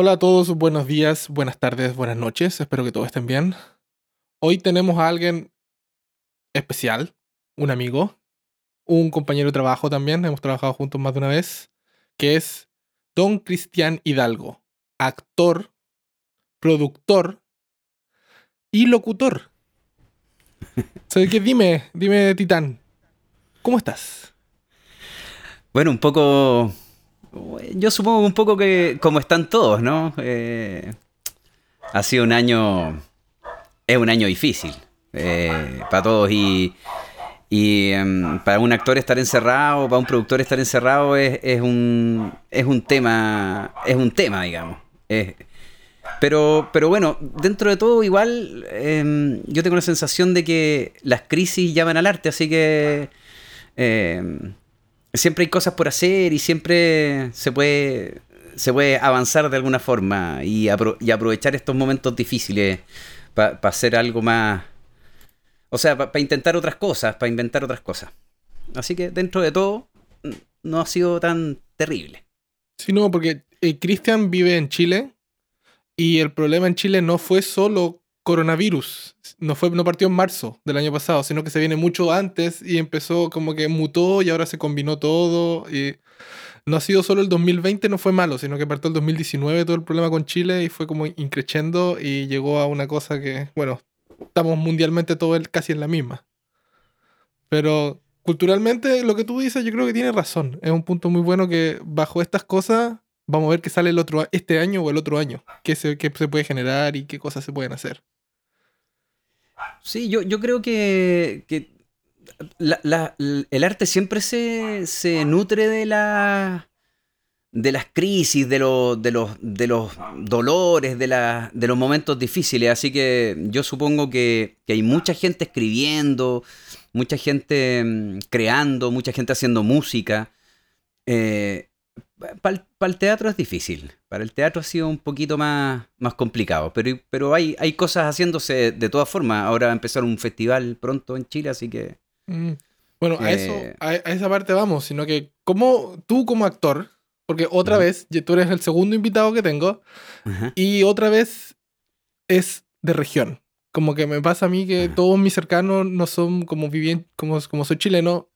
Hola a todos, buenos días, buenas tardes, buenas noches, espero que todos estén bien. Hoy tenemos a alguien especial, un amigo, un compañero de trabajo también, hemos trabajado juntos más de una vez, que es Don Cristian Hidalgo, actor, productor y locutor. ¿Sabes qué? Dime, dime, Titán, ¿cómo estás? Bueno, un poco. Yo supongo un poco que como están todos, ¿no? Eh, ha sido un año. Es un año difícil eh, para todos y. Y em, para un actor estar encerrado, para un productor estar encerrado es, es, un, es un tema, es un tema, digamos. pero, pero bueno, dentro de todo igual em, yo tengo la sensación de que las crisis llaman al arte, así que em, siempre hay cosas por hacer y siempre se puede, se puede avanzar de alguna forma y, aprovechar estos momentos difíciles para hacer algo más... O sea, para intentar otras cosas, para inventar otras cosas. Así que dentro de todo, no ha sido tan terrible. Sí, no, porque eh, Cristian vive en Chile y el problema en Chile no fue solo coronavirus. No, fue, no partió en marzo del año pasado, sino que se viene mucho antes y empezó como que mutó y ahora se combinó todo. Y no ha sido solo el 2020, no fue malo, sino que partió el 2019 todo el problema con Chile y fue como increciendo y llegó a una cosa que, bueno, estamos mundialmente todo casi en la misma. Pero culturalmente lo que tú dices yo creo que tiene razón. Es un punto muy bueno que bajo estas cosas vamos a ver qué sale el otro este año o el otro año, qué se, qué se puede generar y qué cosas se pueden hacer. Sí, yo, yo creo que, el arte siempre se, nutre de, la, de las crisis, de, de, los, de los dolores, de, la, de los momentos difíciles. Así que yo supongo que, hay mucha gente escribiendo, mucha gente mm, creando, mucha gente haciendo música. Eh, para el teatro es difícil. Para el teatro ha sido un poquito más, más complicado. Pero, pero hay, hay cosas haciéndose de todas formas. Ahora va a empezar un festival pronto en Chile, así que. Mm. Bueno, a eso, eh, a, esa parte vamos, sino que como tú como actor, porque otra vez, tú eres el segundo invitado que tengo, y otra vez es de región. Como que me pasa a mí que todos mis cercanos no son como viviendo, como, como soy chileno,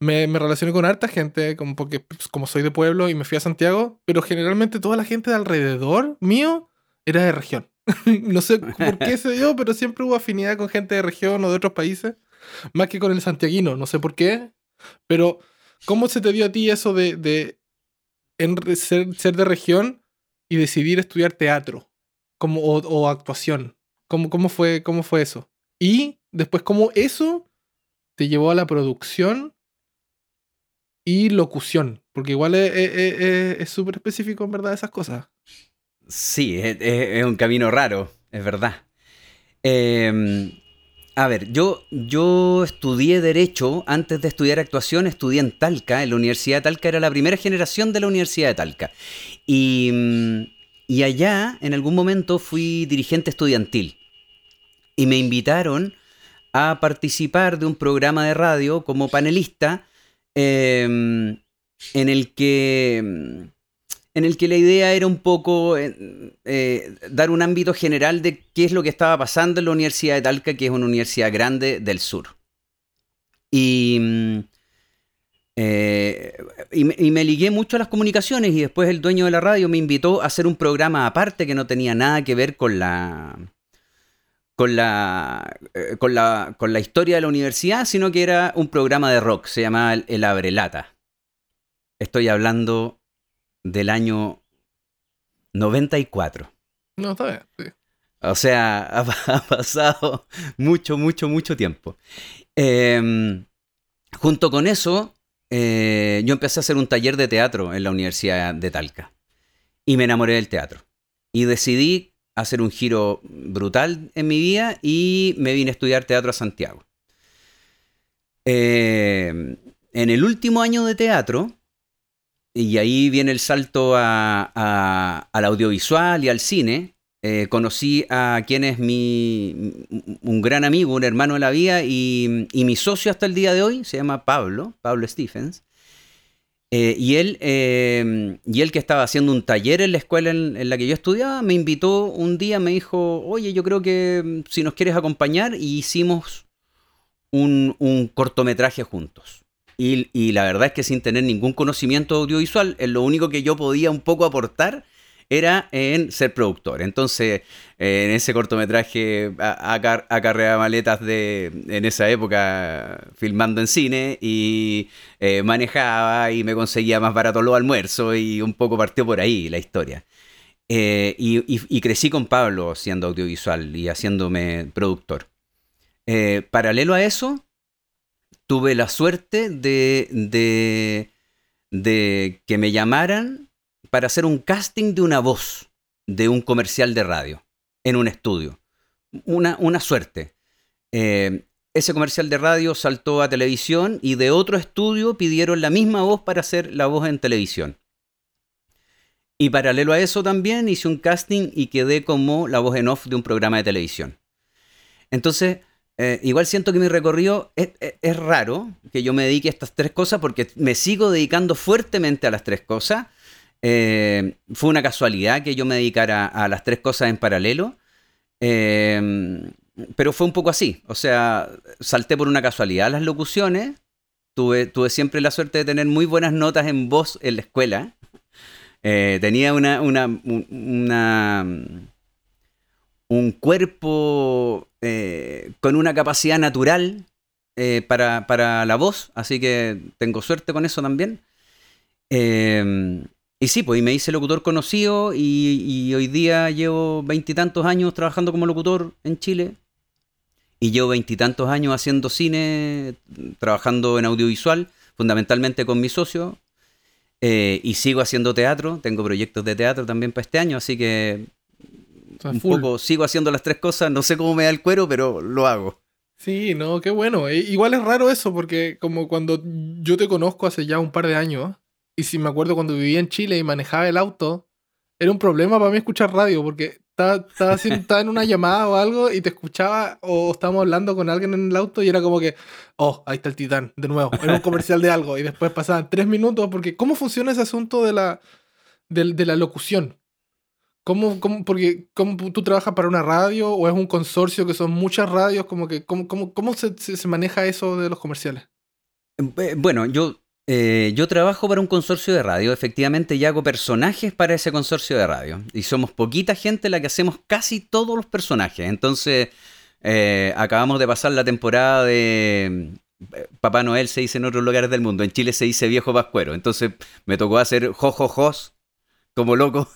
me, relacioné con harta gente, como porque pues, como soy de pueblo y me fui a Santiago, pero generalmente toda la gente de alrededor mío era de región. no sé por qué se dio, pero siempre hubo afinidad con gente de región o de otros países, más que con el santiaguino, no sé por qué, pero ¿cómo se te dio a ti eso de, de ser, ser, de región y decidir estudiar teatro como, o, o actuación? ¿Cómo, cómo, fue, ¿Cómo fue eso? Y después, ¿cómo eso te llevó a la producción y locución, porque igual es súper específico en verdad esas cosas. Sí, es, un camino raro, es verdad. Em, a ver, yo, yo estudié Derecho, antes de estudiar actuación estudié en Talca, en la Universidad de Talca, era la primera generación de la Universidad de Talca. Y, y allá, en algún momento, fui dirigente estudiantil. Y me invitaron a participar de un programa de radio como panelista Em, en el que en el que la idea era un poco eh, eh, dar un ámbito general de qué es lo que estaba pasando en la Universidad de Talca, que es una universidad grande del sur. Y, mm, eh, y, y, me, ligué mucho a las comunicaciones y después el dueño de la radio me invitó a hacer un programa aparte que no tenía nada que ver con la, con la, eh, con la, con la historia de la universidad, sino que era un programa de rock, se llamaba El Abrelata. Estoy hablando del año 94. No, está bien, sí. O sea, ha, pasado mucho, mucho, mucho tiempo. Em, junto con eso, eh, yo empecé a hacer un taller de teatro en la Universidad de Talca. Y me enamoré del teatro. Y decidí hacer un giro brutal en mi vida y me vine a estudiar teatro a Santiago. Eh, en el último año de teatro, y ahí viene el salto al audiovisual y al cine, eh, conocí a quien es mi, un gran amigo, un hermano de la vida y, mi socio hasta el día de hoy, se llama Pablo, Pablo Stephens. Eh, y, él, em, y él que estaba haciendo un taller en la escuela en, la que yo estudiaba, me invitó un día, me dijo, oye, yo creo que mm, si nos quieres acompañar, y hicimos un, cortometraje juntos. Y, y, la verdad es que sin tener ningún conocimiento audiovisual, lo único que yo podía un poco aportar era en ser productor. Entonces, en ese cortometraje acarreaba maletas de, en esa época, filmando en cine y eh, manejaba y me conseguía más barato los almuerzos y un poco partió por ahí la historia. Eh, y, crecí con Pablo siendo audiovisual y haciéndome productor. Eh, paralelo a eso, tuve la suerte de que me llamaran para hacer un casting de una voz de un comercial de radio en un estudio. Una, una suerte. Eh, ese comercial de radio saltó a televisión y de otro estudio pidieron la misma voz para hacer la voz en televisión. Y paralelo a eso también hice un casting y quedé como la voz en off de un programa de televisión. Entonces, eh, igual siento que mi recorrido es, es, raro que yo me dedique a estas tres cosas porque me sigo dedicando fuertemente a las tres cosas eh, fue una casualidad que yo me dedicara a las tres cosas en paralelo. Eh, pero fue un poco así. O sea, salté por una casualidad las locuciones. Tuve, tuve siempre la suerte de tener muy buenas notas en voz en la escuela. Eh, tenía una, un cuerpo con una capacidad natural para, para, la voz, así que tengo suerte con eso también. Y sí, pues y me hice locutor conocido y, hoy día llevo veintitantos años trabajando como locutor en Chile. Y llevo veintitantos años haciendo cine, trabajando en audiovisual, fundamentalmente con mi socio. Eh, y sigo haciendo teatro, tengo proyectos de teatro también para este año, así que un poco sigo haciendo las tres cosas, no sé cómo me da el cuero, pero lo hago. Sí, no, qué bueno. E, igual es raro eso, porque como cuando yo te conozco hace ya un par de años, y si me acuerdo cuando vivía en Chile y manejaba el auto, era un problema para mí escuchar radio, porque estaba, estaba, en una llamada o algo y te escuchaba o estábamos hablando con alguien en el auto y era como que, oh, ahí está el titán, de nuevo, era un comercial de algo y después pasaban tres minutos, porque ¿cómo funciona ese asunto de la, de, la locución? ¿Cómo, cómo, porque ¿cómo tú trabajas para una radio o es un consorcio que son muchas radios? Como que, ¿Cómo, cómo, cómo se, se maneja eso de los comerciales? Eh, bueno, yo eh, yo trabajo para un consorcio de radio, efectivamente, y hago personajes para ese consorcio de radio. Y somos poquita gente la que hacemos casi todos los personajes. Entonces, eh, acabamos de pasar la temporada de eh, Papá Noel se dice en otros lugares del mundo. En Chile se dice viejo pascuero. Entonces, me tocó hacer jojojos como loco.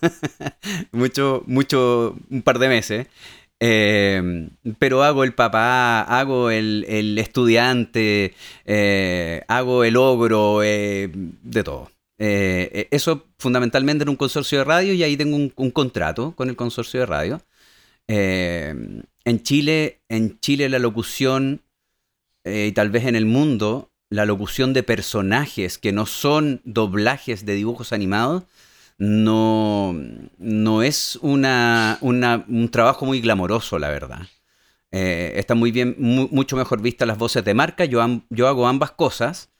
mucho, mucho, un par de meses. Eh, pero hago el papá, hago el, estudiante, eh, hago el ogro, eh, de todo. eso fundamentalmente en un consorcio de radio y ahí tengo un, contrato con el consorcio de radio. en, Chile, en Chile la locución, y tal vez en el mundo, la locución de personajes que no son doblajes de dibujos animados, no, no es una, un trabajo muy glamoroso, la verdad. Eh, está muy bien, mucho mejor vista las voces de marca. Yo, yo hago ambas cosas,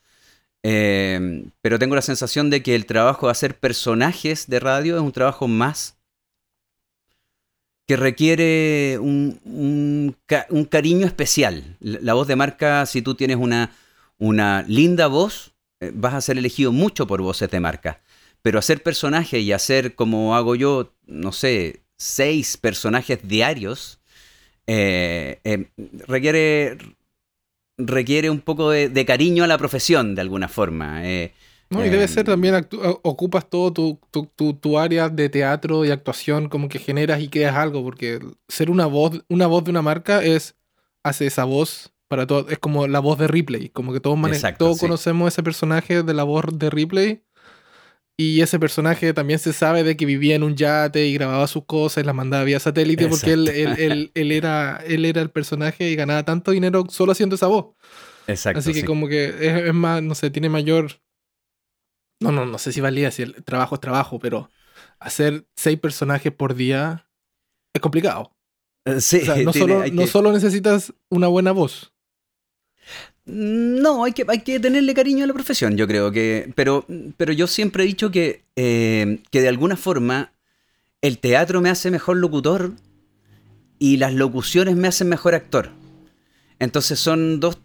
eh, pero tengo la sensación de que el trabajo de hacer personajes de radio es un trabajo más que requiere un, cariño especial. La, voz de marca, si tú tienes una, una linda voz, eh, vas a ser elegido mucho por voces de marca. Pero hacer personajes y hacer como hago yo, no sé, seis personajes diarios, eh, eh, requiere, requiere un poco de, cariño a la profesión de alguna forma. Eh, no, y debe ser también, ocupas todo tu, tu, área de teatro y actuación, como que generas y creas algo, porque ser una voz, una voz de una marca es, hace esa voz para todo, es como la voz de Ripley, como que todos, todos conocemos ese personaje de la voz de Ripley y ese personaje también se sabe de que vivía en un yate y grababa sus cosas y las mandaba vía satélite porque él, él, él, era, él era el personaje y ganaba tanto dinero solo haciendo esa voz. Exacto. Así que como que es, más, no sé, tiene mayor... No, no, no sé si valía si el trabajo es trabajo, pero hacer seis personajes por día es complicado. Eh, sí, no, solo, no solo necesitas una buena voz. No, hay que, hay que tenerle cariño a la profesión, yo creo que. Pero, pero yo siempre he dicho que, eh, que de alguna forma el teatro me hace mejor locutor y las locuciones me hacen mejor actor. Entonces son dos,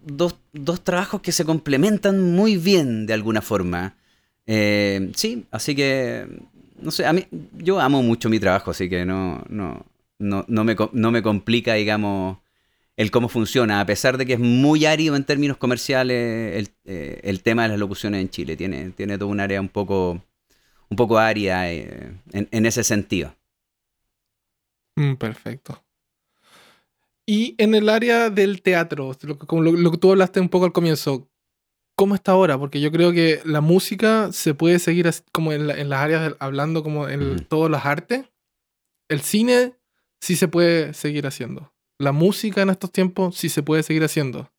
trabajos que se complementan muy bien de alguna forma. Eh, sí, así que, no sé, a mí, yo amo mucho mi trabajo, así que no, no, no, no, me, no me complica, digamos, el cómo funciona, a pesar de que es muy árido en términos comerciales el, eh, tema de las locuciones en Chile. Tiene, tiene todo un área un poco, un poco árida eh, en, ese sentido. Mm, perfecto. Y en el área del teatro, lo, como lo, que tú hablaste un poco al comienzo, ¿cómo está ahora? Porque yo creo que la música se puede seguir como en, las áreas, hablando como en todas las artes. El cine sí se puede seguir haciendo. La música en estos tiempos sí se puede seguir haciendo.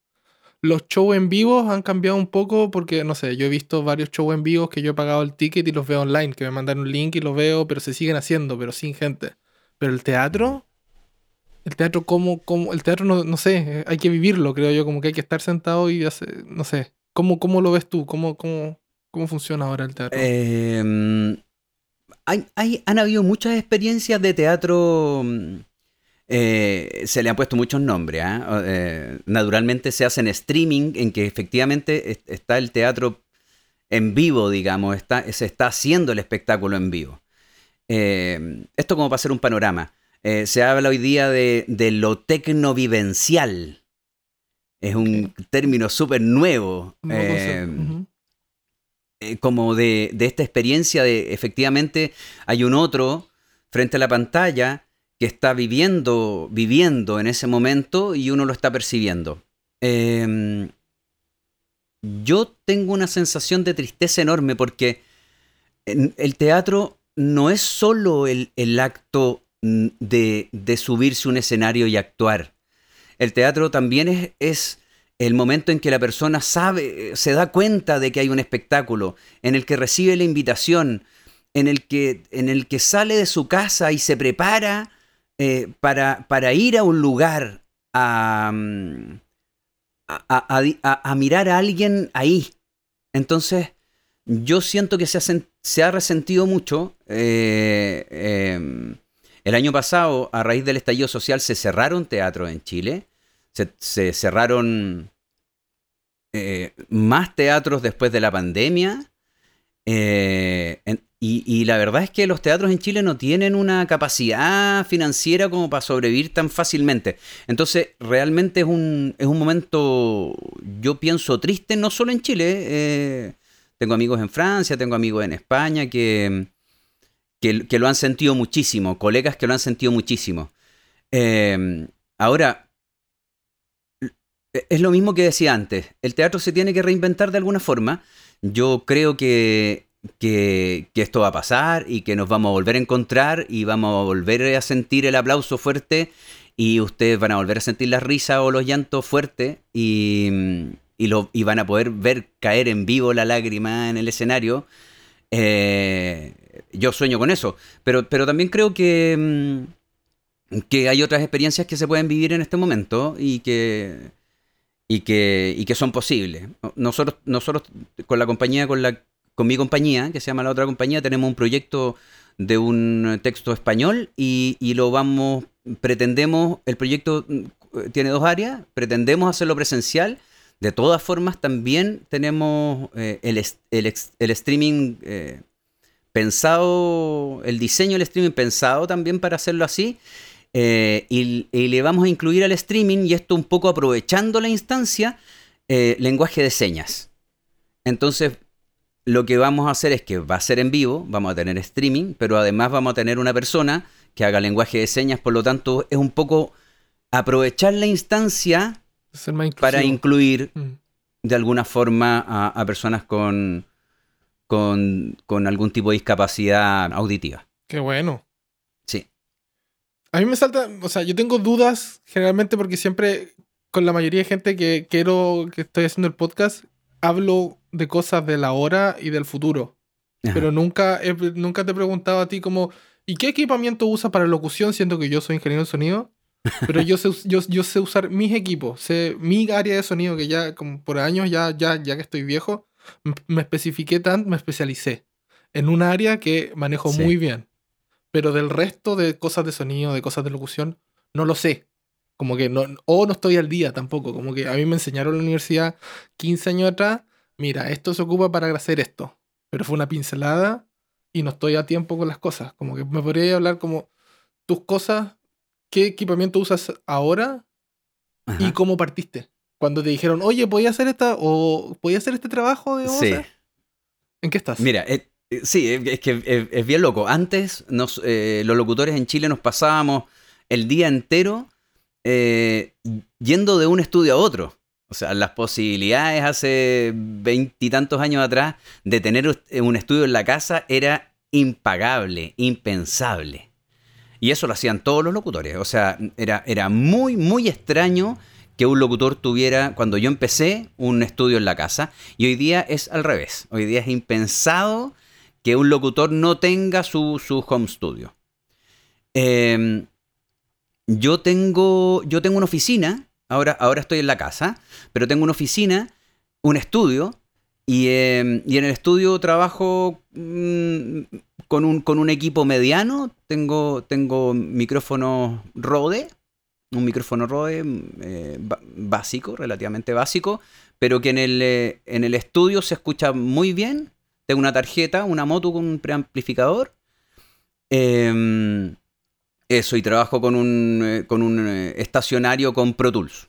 Los shows en vivo han cambiado un poco porque, no sé, yo he visto varios shows en vivo que yo he pagado el ticket y los veo online, que me mandan un link y los veo, pero se siguen haciendo, pero sin gente. Pero el teatro el teatro como, como el teatro no, no, sé, hay que vivirlo, creo yo, como que hay que estar sentado y hacer, no sé, ¿cómo, cómo lo ves tú? ¿Cómo, cómo, cómo funciona ahora el teatro? Em, hay, hay, han habido muchas experiencias de teatro, mm, eh, se le han puesto muchos nombres, ¿ah? eh, naturalmente se hacen streaming en que efectivamente está el teatro en vivo, digamos, está, se está haciendo el espectáculo en vivo. Em, esto como para hacer un panorama. Eh, se habla hoy día de, lo tecnovivencial. Es un término súper nuevo. Eh, eh, como de, esta experiencia de efectivamente hay un otro frente a la pantalla que está viviendo, viviendo en ese momento y uno lo está percibiendo. Em, yo tengo una sensación de tristeza enorme porque el teatro no es solo el, el acto de, subirse un escenario y actuar. El teatro también es, el momento en que la persona sabe, se da cuenta de que hay un espectáculo, en el que recibe la invitación, en el que, en el que sale de su casa y se prepara eh, para, para, ir a un lugar a, a, mirar a alguien ahí. Entonces, yo siento que se ha, se ha resentido mucho. Eh, em, el año pasado, a raíz del estallido social, se cerraron teatros en Chile. Se, cerraron eh, más teatros después de la pandemia. Eh, y, la verdad es que los teatros en Chile no tienen una capacidad financiera como para sobrevivir tan fácilmente. Entonces, realmente es un, es un momento, yo pienso, triste, no solo en Chile. Eh, tengo amigos en Francia, tengo amigos en España que, que, lo han sentido muchísimo, colegas que lo han sentido muchísimo. Em, ahora, es lo mismo que decía antes, el teatro se tiene que reinventar de alguna forma. Yo creo que, que, esto va a pasar y que nos vamos a volver a encontrar y vamos a volver a sentir el aplauso fuerte y ustedes van a volver a sentir la risa o los llantos fuertes y, y, lo, y van a poder ver caer en vivo la lágrima en el escenario. Eh, yo sueño con eso, pero, pero también creo que, mm, que hay otras experiencias que se pueden vivir en este momento y que, y que, y que son posibles. Nosotros, nosotros con la compañía, con, la, con mi compañía, que se llama La Otra Compañía, tenemos un proyecto de un texto español y, y lo vamos, pretendemos, el proyecto mm, tiene dos áreas, pretendemos hacerlo presencial, de todas formas, también tenemos eh, el, streaming eh, pensado, el diseño del streaming pensado también para hacerlo así. Eh, y, le vamos a incluir al streaming, y esto un poco aprovechando la instancia, lenguaje de señas. Entonces, lo que vamos a hacer es que va a ser en vivo, vamos a tener streaming, pero además vamos a tener una persona que haga lenguaje de señas, por lo tanto, es un poco aprovechar la instancia para incluir mm. de alguna forma a personas con, con, algún tipo de discapacidad auditiva. Qué bueno. Sí. A mí me salta, o sea, yo tengo dudas generalmente porque siempre con la mayoría de gente que quiero, que estoy haciendo el podcast, hablo de cosas de la hora y del futuro. Pero nunca, nunca te he preguntado a ti como, ¿y qué equipamiento usas para locución siendo que yo soy ingeniero de sonido? Pero yo sé, yo, yo sé usar mis equipos, sé mi área de sonido que ya como por años, ya, ya, ya que estoy viejo, me especifiqué tanto, me especialicé en un área que manejo muy bien. Pero del resto de cosas de sonido, de cosas de locución, no lo sé. Como que no, o no estoy al día tampoco. Como que a mí me enseñaron en la universidad 15 años atrás, mira, esto se ocupa para hacer esto. Pero fue una pincelada y no estoy a tiempo con las cosas. Como que me podría hablar como tus cosas, qué equipamiento usas ahora y cómo partiste. Cuando te dijeron, oye, ¿podía hacer esta o podía hacer este trabajo de Sí. ¿En qué estás? Mira, eh, eh, sí, es que es, bien loco. Antes nos, eh, los locutores en Chile nos pasábamos el día entero yendo de un estudio a otro. O sea, las posibilidades hace veintitantos años atrás de tener un estudio en la casa era impagable, impensable. Y eso lo hacían todos los locutores. O sea, era, era muy, muy extraño que un locutor tuviera, cuando yo empecé, un estudio en la casa. Y hoy día es al revés. Hoy día es impensado que un locutor no tenga su, home studio. Em, yo, tengo, yo tengo una oficina, ahora, ahora estoy en la casa, pero tengo una oficina, un estudio, y, em, en el estudio trabajo mm, con, un, con, un, equipo mediano. Tengo, tengo micrófonos Rode, un micrófono Rode eh, básico, relativamente básico, pero que en el, eh, en el estudio se escucha muy bien. Tengo una tarjeta, una moto con un preamplificador. Em, eso, y trabajo con un, eh, con un estacionario con Pro Tools.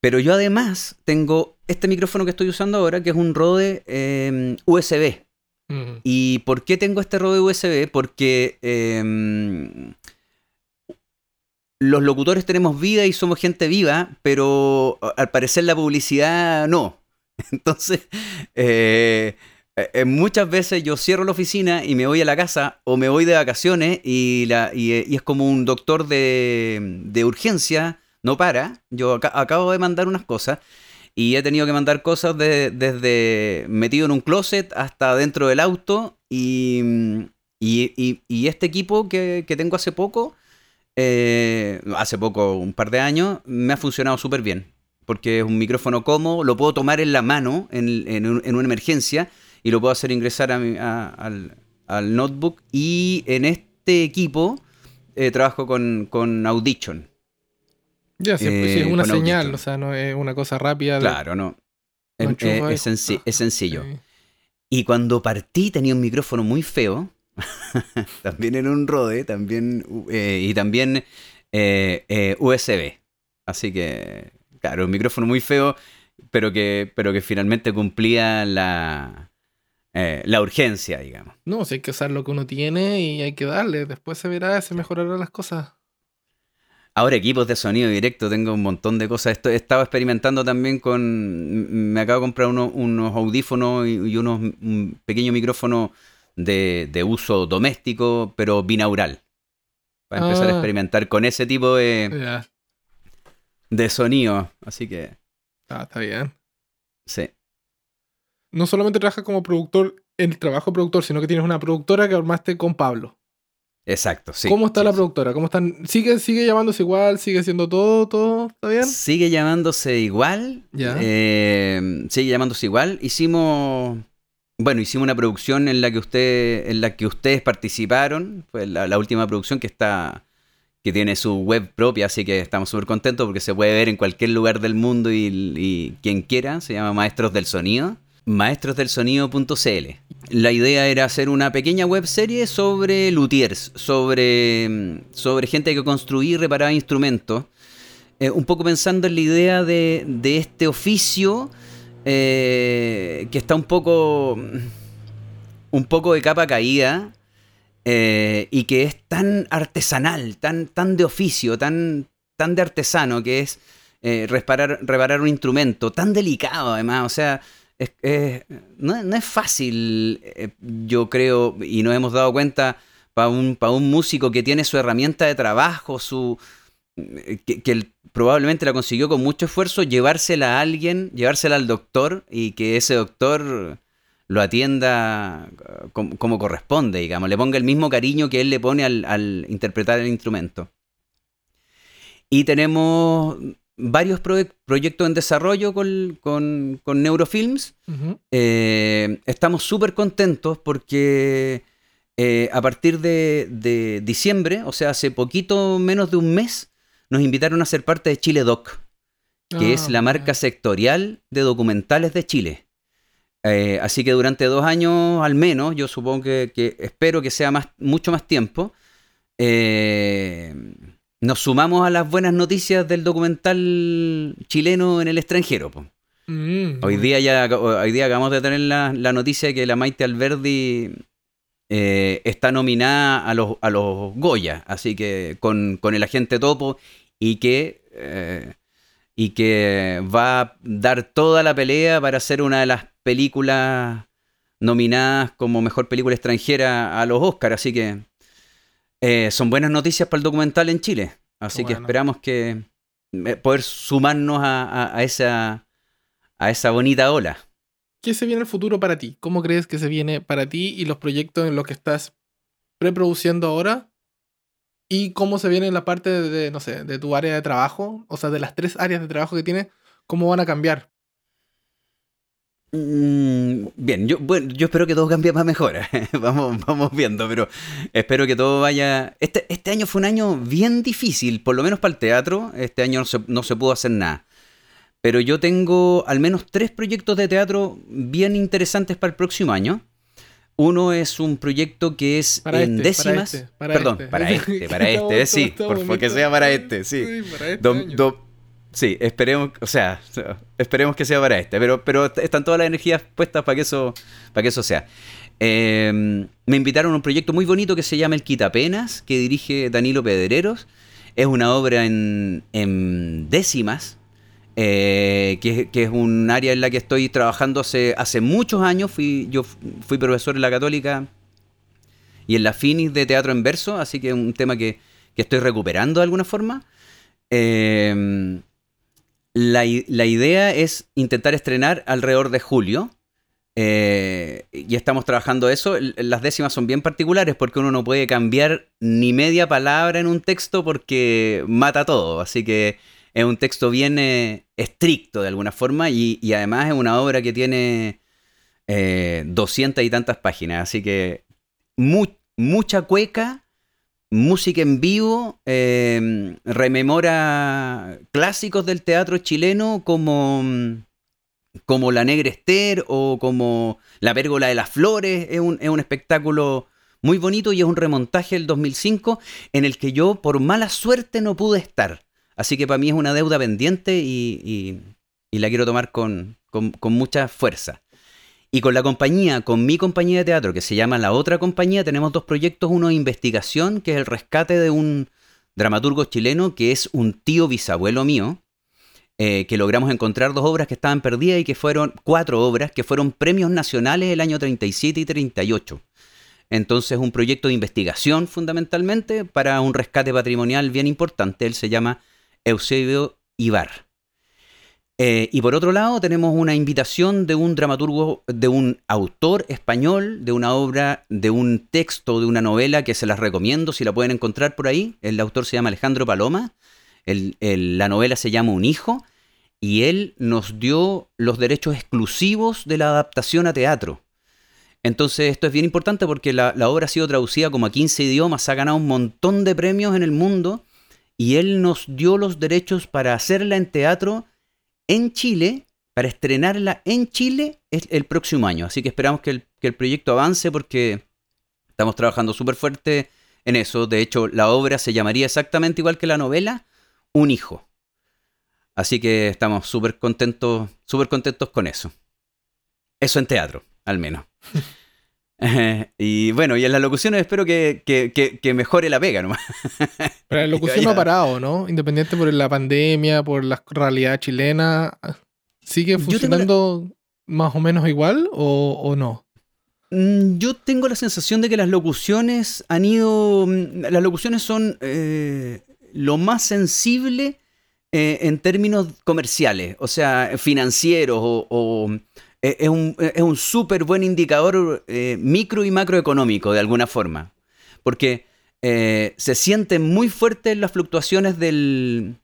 Pero yo además tengo este micrófono que estoy usando ahora, que es un Rode em, USB. ¿Y por qué tengo este Rode USB? Porque em, los locutores tenemos vida y somos gente viva, pero al parecer la publicidad no. Entonces, eh, eh, muchas veces yo cierro la oficina y me voy a la casa o me voy de vacaciones y, la, y, es como un doctor de, urgencia, no para. Yo acabo de mandar unas cosas y he tenido que mandar cosas desde metido en un closet hasta dentro del auto y, y este equipo que, tengo hace poco eh, hace poco, un par de años, me ha funcionado súper bien. Porque es un micrófono cómodo, lo puedo tomar en la mano en, una emergencia y lo puedo hacer ingresar a al, notebook. Y en este equipo eh, trabajo con, Audition. Ya, sí, es eh, una señal, o sea, no es una cosa rápida. Claro, no. es, sencillo. Y cuando partí tenía un micrófono muy feo también en un Rode, también eh, y también USB. Así que, claro, un micrófono muy feo, pero que, pero que finalmente cumplía la, la urgencia, digamos. No, si hay que usar lo que uno tiene y hay que darle. Después se verá, se mejorarán las cosas. Ahora equipos de sonido directo, tengo un montón de cosas. Esto, he estado experimentando también con... Me acabo de comprar unos audífonos y, y unos un pequeño micrófono de, uso doméstico, pero binaural. Para empezar a ah. experimentar con ese tipo de, de sonido. Así que. Ah, está bien. Sí. No solamente trabajas como productor en el trabajo productor, sino que tienes una productora que armaste con Pablo. Exacto, sí. ¿Cómo está la productora? ¿Cómo están? ¿Sigue, ¿Sigue llamándose igual? ¿Sigue siendo todo? ¿Todo está bien? Sigue llamándose igual. Ya. Eh, sigue llamándose igual. Hicimos bueno, hicimos una producción en la que usted, en la que ustedes participaron, fue la, última producción que está, que tiene su web propia, así que estamos súper contentos porque se puede ver en cualquier lugar del mundo y, quien quiera, se llama Maestros del Sonido, maestrosdelsonido.cl. La idea era hacer una pequeña web serie sobre luthiers, sobre, sobre gente que construía y reparaba instrumentos, eh, un poco pensando en la idea de, de este oficio eh, que está un poco, un poco de capa caída eh, y que es tan artesanal, tan, tan de oficio, tan, tan de artesano, que es eh, reparar, un instrumento, tan delicado además, o sea, no, es fácil, yo creo, y nos hemos dado cuenta, para un, un músico que tiene su herramienta de trabajo, su, que, que, probablemente la consiguió con mucho esfuerzo, llevársela a alguien, llevársela al doctor y que ese doctor lo atienda como, corresponde, digamos, le ponga el mismo cariño que él le pone al, interpretar el instrumento. Y tenemos varios proyectos en desarrollo con, Neurofilms. Eh, estamos súper contentos porque eh, a partir de, diciembre, o sea, hace poquito menos de un mes, nos invitaron a ser parte de Chile Doc, que es ah, la marca sectorial de documentales de Chile. Eh, así que durante dos años al menos, yo supongo que, espero que sea más, mucho más tiempo, nos sumamos a las buenas noticias del documental chileno en el extranjero. Mm, hoy, día ya, hoy día acabamos de tener la, noticia de que la Maite Alberdi eh, está nominada a los, a los Goya, así que con, el agente topo y que, eh, y que va a dar toda la pelea para ser una de las películas nominadas como mejor película extranjera a los Oscars, así que eh, son buenas noticias para el documental en Chile. Así que esperamos que eh, poder sumarnos a, esa, a esa bonita ola. ¿Qué se viene el futuro para ti? ¿Cómo crees que se viene para ti y los proyectos en los que estás preproduciendo ahora? ¿Y cómo se viene la parte de, no sé, de tu área de trabajo? O sea, de las tres áreas de trabajo que tienes, ¿cómo van a cambiar? Mm, bien, yo, bueno, yo espero que todo cambie más mejora. vamos, vamos viendo, pero espero que todo vaya. Este, este año fue un año bien difícil, por lo menos para el teatro. Este año no se, pudo hacer nada. Pero yo tengo al menos tres proyectos de teatro bien interesantes para el próximo año. Uno es un proyecto que es en este, décimas. Perdón, para este, para este, sí, por, que sea para este, sí. para este Sí, esperemos, o sea, esperemos que sea para este, pero, pero están todas las energías puestas para que eso, para que eso sea. Em, me invitaron a un proyecto muy bonito que se llama El Quitapenas, que dirige Danilo Pedreros. Es una obra en, décimas, eh, que, es un área en la que estoy trabajando hace, hace muchos años. Fui, yo fui profesor en la Católica y en la Finis de teatro en verso, así que es un tema que, que estoy recuperando de alguna forma. Eh, la, idea es intentar estrenar alrededor de julio. Eh, y estamos trabajando eso. Las décimas son bien particulares porque uno no puede cambiar ni media palabra en un texto porque mata todo. Así que es un texto bien eh, estricto de alguna forma y, además es una obra que tiene eh, doscientas y tantas páginas. Así que mucha cueca música en vivo, em, rememora clásicos del teatro chileno como, como La Negra Esther o como La Pérgola de las Flores. Es un, espectáculo muy bonito y es un remontaje del 2005 en el que yo por mala suerte no pude estar. Así que para mí es una deuda pendiente y, la quiero tomar con mucha fuerza. Y con la compañía, con mi compañía de teatro, que se llama La Otra Compañía, tenemos dos proyectos. Uno de investigación, que es el rescate de un dramaturgo chileno que es un tío bisabuelo mío, eh, que logramos encontrar dos obras que estaban perdidas y que fueron cuatro obras que fueron premios nacionales el año 37 y 38. Entonces, un proyecto de investigación fundamentalmente para un rescate patrimonial bien importante. Él se llama Eusebio Ibar. Eh, y por otro lado, tenemos una invitación de un dramaturgo, de un autor español, de una obra, de un texto, de una novela que se las recomiendo si la pueden encontrar por ahí. El autor se llama Alejandro Paloma. la novela se llama Un hijo. Y él nos dio los derechos exclusivos de la adaptación a teatro. Entonces, esto es bien importante porque la, la obra ha sido traducida como a 15 idiomas, ha ganado un montón de premios en el mundo. Y él nos dio los derechos para hacerla en teatro en Chile para estrenarla en Chile el próximo año. Así que esperamos que el, proyecto avance porque estamos trabajando súper fuerte en eso. De hecho, la obra se llamaría exactamente igual que la novela, Un hijo. Así que estamos súper contentos, súper contentos con eso. Eso en teatro, al menos. y bueno, y en las locuciones espero que, mejore la pega nomás. Pero la locución no ha parado, ¿no? Independiente por la pandemia, por la realidad chilena, ¿sigue funcionando más o menos igual o, no? Mm, yo tengo la sensación de que las locuciones han ido. Mm, las locuciones son eh, lo más sensible eh, en términos comerciales, o sea, financieros o eh, es un, es un súper buen indicador eh, micro y macroeconómico de alguna forma. Porque eh, se sienten muy fuertes las fluctuaciones del,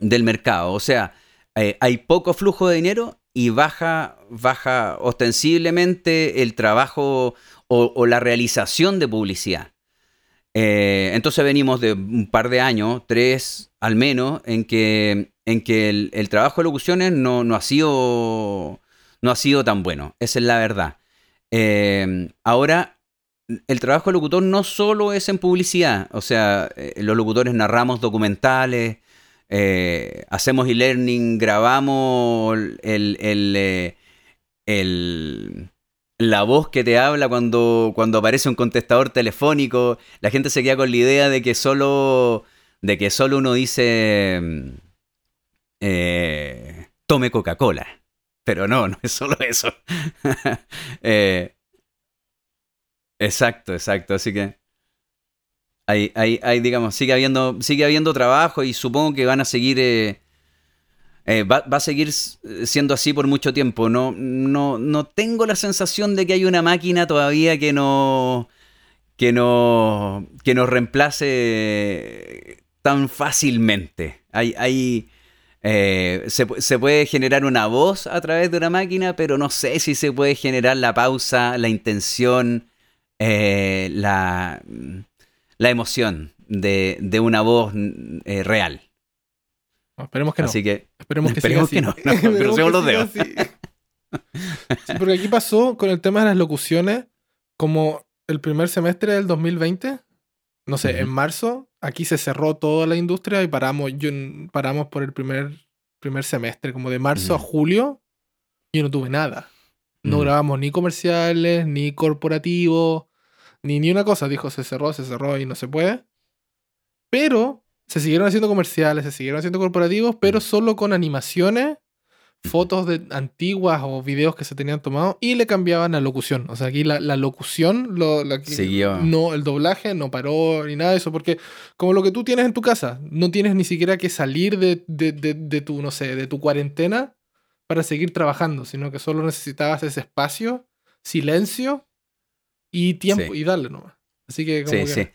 del mercado. O sea, eh, hay poco flujo de dinero y baja, baja ostensiblemente el trabajo o, la realización de publicidad. Eh, entonces venimos de un par de años, tres al menos, en que, en que el, trabajo de locuciones no, ha sido, no ha sido tan bueno. Esa es la verdad. Eh, ahora, el trabajo de locutor no solo es en publicidad. O sea, eh, los locutores narramos documentales, hacemos e-learning, grabamos el, la voz que te habla cuando, cuando aparece un contestador telefónico. La gente se queda con la idea de que solo, de que solo uno dice eh, tome Coca-Cola. Pero no, no es solo eso. Eh, exacto, exacto. Así que hay, hay, digamos, sigue habiendo, sigue habiendo trabajo y supongo que van a seguir eh, eh, va, a seguir siendo así por mucho tiempo. No, no, no tengo la sensación de que hay una máquina todavía que no. que no. que nos reemplace tan fácilmente. Hay. hay eh, se, puede generar una voz a través de una máquina, pero no sé si se puede generar la pausa, la intención, eh, la, la emoción de, de una voz real esperemos que no. Así que esperemos que, no, pero los dedos. porque aquí pasó con el tema de las locuciones, como el primer semestre del 2020, no sé, en marzo, aquí se cerró toda la industria y paramos, yo, paramos por el primer, primer semestre, como de marzo a julio, yo no tuve nada. No grabamos ni comerciales, ni corporativos, ni, ni una cosa. Dijo, se cerró, se cerró y no se puede. Pero se siguieron haciendo comerciales, se siguieron haciendo corporativos, pero solo con animaciones, fotos de antiguas o videos que se tenían tomado y le cambiaban la locución. O sea, aquí la, locución, lo, no, el doblaje no paró ni nada de eso, porque como lo que tú tienes en tu casa, no tienes ni siquiera que salir de, de, tu, no sé, de tu cuarentena para seguir trabajando, sino que solo necesitabas ese espacio, silencio y tiempo y darle nomás. Así que como sí, sí.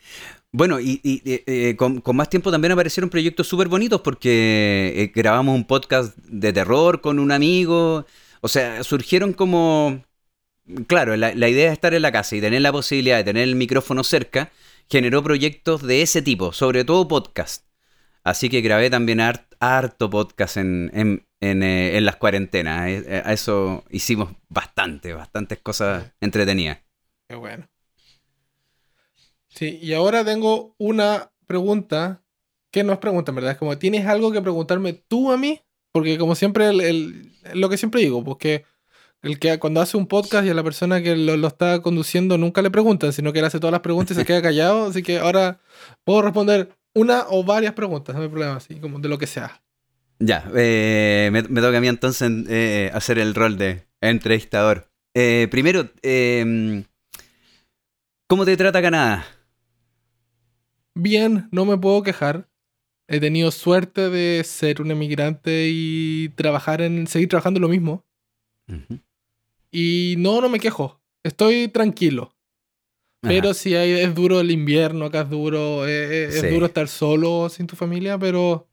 Bueno, y, eh, con, más tiempo también aparecieron proyectos súper bonitos porque eh, grabamos un podcast de terror con un amigo. O sea, surgieron como... Claro, la, idea de estar en la casa y tener la posibilidad de tener el micrófono cerca generó proyectos de ese tipo, sobre todo podcast. Así que grabé también harto podcast en, en, en, eh, en las cuarentenas. A eso hicimos bastante, bastantes cosas entretenidas. Qué bueno. Sí, y ahora tengo una pregunta que no es pregunta, verdad. Es como, ¿tienes algo que preguntarme tú a mí? Porque como siempre, el, lo que siempre digo, porque el que cuando hace un podcast y a la persona que lo, está conduciendo nunca le preguntan, sino que él hace todas las preguntas y se queda callado. Así que ahora puedo responder una o varias preguntas, no hay problema, así como de lo que sea. Ya, eh, me, toca a mí entonces eh, hacer el rol de entrevistador. Eh, primero, em, ¿cómo te trata Canadá? Bien, no me puedo quejar. He tenido suerte de ser un emigrante y trabajar en. seguir trabajando lo mismo. Y no, no me quejo. Estoy tranquilo. Pero sí es duro el invierno, acá es duro. Eh, eh, es, duro estar solo sin tu familia, pero.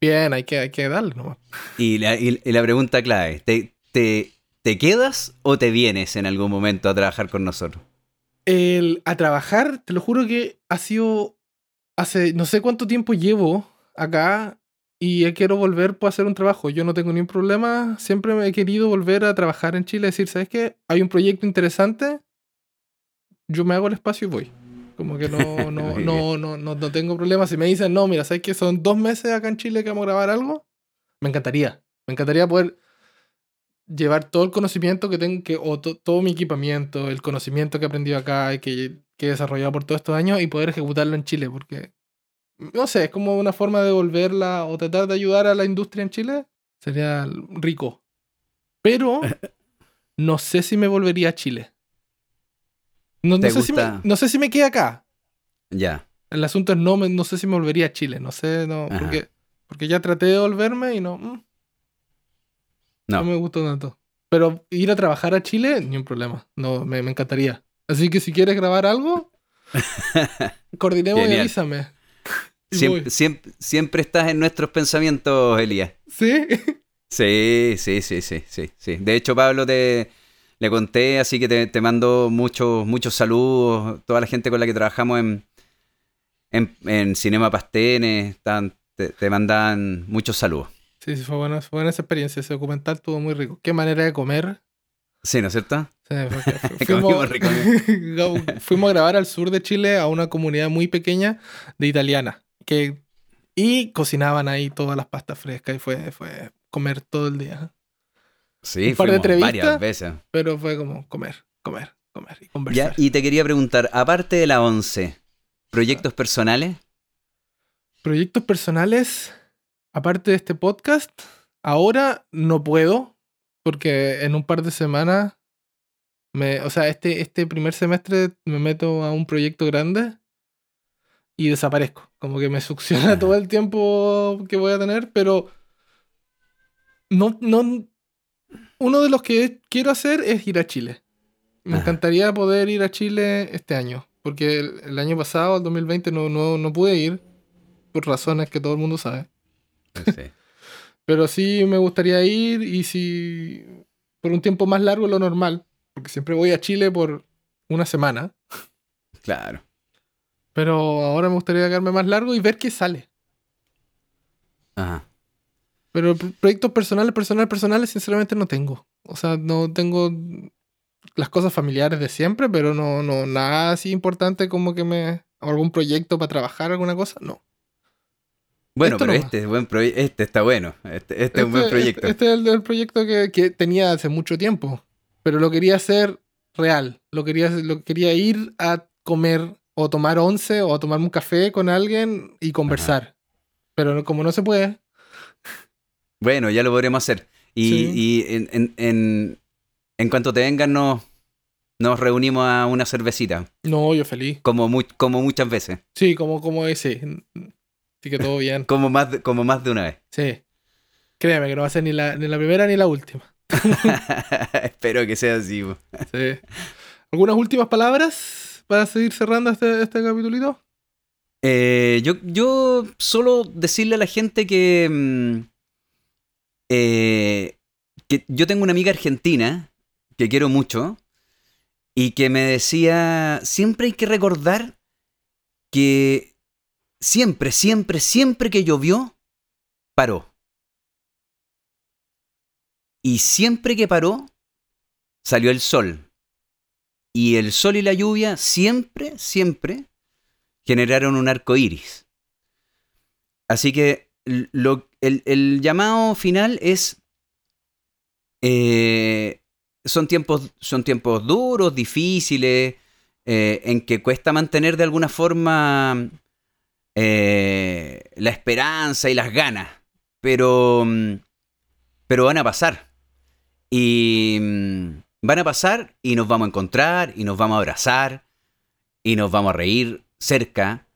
Bien, hay que, hay que darle nomás. Y la, y, la pregunta clave: ¿te, te, te quedas o te vienes en algún momento a trabajar con nosotros? El, a trabajar, te lo juro que ha sido hace no sé cuánto tiempo llevo acá y quiero volver para hacer un trabajo. Yo no tengo ningún problema, siempre me he querido volver a trabajar en Chile, decir, ¿sabes qué? Hay un proyecto interesante, yo me hago el espacio y voy. Como que no, no, no, no, no, no tengo problema. Si me dicen, no, mira, ¿sabes qué? Son dos meses acá en Chile que vamos a grabar algo, me encantaría. Me encantaría poder llevar todo el conocimiento que tengo, que, o todo mi equipamiento, el conocimiento que he aprendido acá y que, que, he desarrollado por todos estos años y poder ejecutarlo en Chile, porque, no sé, es como una forma de volverla o tratar de ayudar a la industria en Chile, sería rico. Pero no sé si me volvería a Chile. No, sé, si me, no sé si me queda acá. Ya. El asunto es no, no sé si me volvería a Chile, no sé, no, porque, porque ya traté de volverme y no. Mm. No. me gustó tanto. Pero ir a trabajar a Chile, ni un problema. No, me, encantaría. Así que si quieres grabar algo, Coordinemos y avísame. siempre, siempre, estás en nuestros pensamientos, Elías. ¿Sí? Sí, sí, sí, sí, sí, sí. De hecho, Pablo, te, le conté, así que te, mando muchos, muchos saludos. Toda la gente con la que trabajamos en, en, Cinema Pastenes, te, te mandan muchos saludos. Sí, sí, fue buena, fue buena esa experiencia. Ese documental estuvo muy rico. Qué manera de comer. Sí, ¿no es cierto? Sí, fuimos, fuimos a grabar al sur de Chile a una comunidad muy pequeña de italiana. Que, y cocinaban ahí todas las pastas frescas y fue, fue comer todo el día. Sí, Un par de varias veces. Pero fue como comer, comer, comer y conversar. y te quería preguntar, aparte de la 11, ¿proyectos personales? Proyectos personales, aparte de este podcast, ahora no puedo, porque en un par de semanas, me, o sea, este, este primer semestre me meto a un proyecto grande y desaparezco. Como que me succiona todo el tiempo que voy a tener, pero no, no, uno de los que quiero hacer es ir a Chile. Me encantaría poder ir a Chile este año, porque el, año pasado, el 2020, no, no, no pude ir por razones que todo el mundo sabe. Pero sí me gustaría ir y si por un tiempo más largo lo normal, porque siempre voy a Chile por una semana. Claro. Pero ahora me gustaría quedarme más largo y ver qué sale. Ajá. Pero proyectos personales, personales, personales, sinceramente no tengo. O sea, no tengo las cosas familiares de siempre, pero no, no, nada así importante como que me. algún proyecto para trabajar, alguna cosa, no. Bueno, pero este, es buen este está bueno. Este, este, es un buen este, proyecto. Este, es el, proyecto que, tenía hace mucho tiempo. Pero lo quería hacer real. Lo quería, lo quería ir a comer o tomar once o a tomar un café con alguien y conversar. Pero como no se puede. Bueno, ya lo podremos hacer. Y, en, en, cuanto te vengan, nos, nos reunimos a una cervecita. No, yo feliz. Como, como muchas veces. Sí, como, como ese. Así que todo bien. como, más de, como más de una vez. Sí. Créame que no va a ser ni la, ni la primera ni la última. Espero que sea así. Sí. ¿Algunas últimas palabras para seguir cerrando este, este capítulo? Eh, yo, yo solo decirle a la gente que, mm, eh, que yo tengo una amiga argentina que quiero mucho y que me decía, siempre hay que recordar que siempre, siempre, siempre que llovió, paró. Y siempre que paró, salió el sol. Y el sol y la lluvia siempre, siempre generaron un arco iris. Así que el, llamado final es. Eh, son, tiempos, son tiempos duros, difíciles, eh, en que cuesta mantener de alguna forma eh, la esperanza y las ganas, pero, mm, pero van a pasar. Y mm, van a pasar y nos vamos a encontrar y nos vamos a abrazar y nos vamos a reír cerca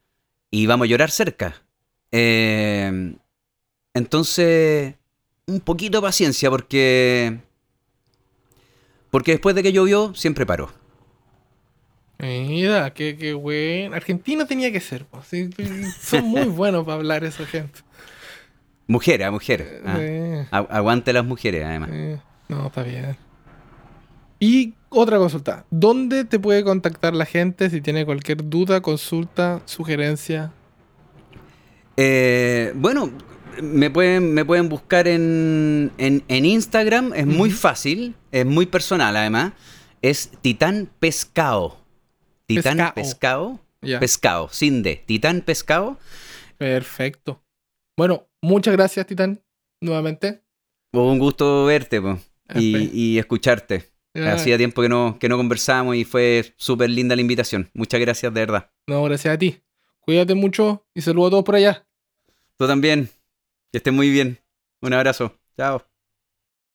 y vamos a llorar cerca. Eh, entonces, un poquito de paciencia porque... Porque después de que llovió, siempre paró. Mira, qué, qué bueno. Argentina tenía que ser. son muy buenos para hablar esa gente. Mujeres, a mujeres. Ah. Aguante las mujeres, además. No, está bien. Y otra consulta. ¿Dónde te puede contactar la gente si tiene cualquier duda, consulta, sugerencia? Eh, bueno, me pueden, me pueden buscar en, en, Instagram. Es muy fácil. Es muy personal, además. Es Titán Pescado. Titán Pescado. Pescado, sin D. Titán Pescado. Perfecto. Bueno, muchas gracias, Titán, nuevamente. Un gusto verte y, escucharte. Hacía tiempo que no, que no conversamos y fue súper linda la invitación. Muchas gracias, de verdad. No, gracias a ti. Cuídate mucho y saludos a todos por allá. Tú también. Que estés muy bien. Un abrazo. Chao.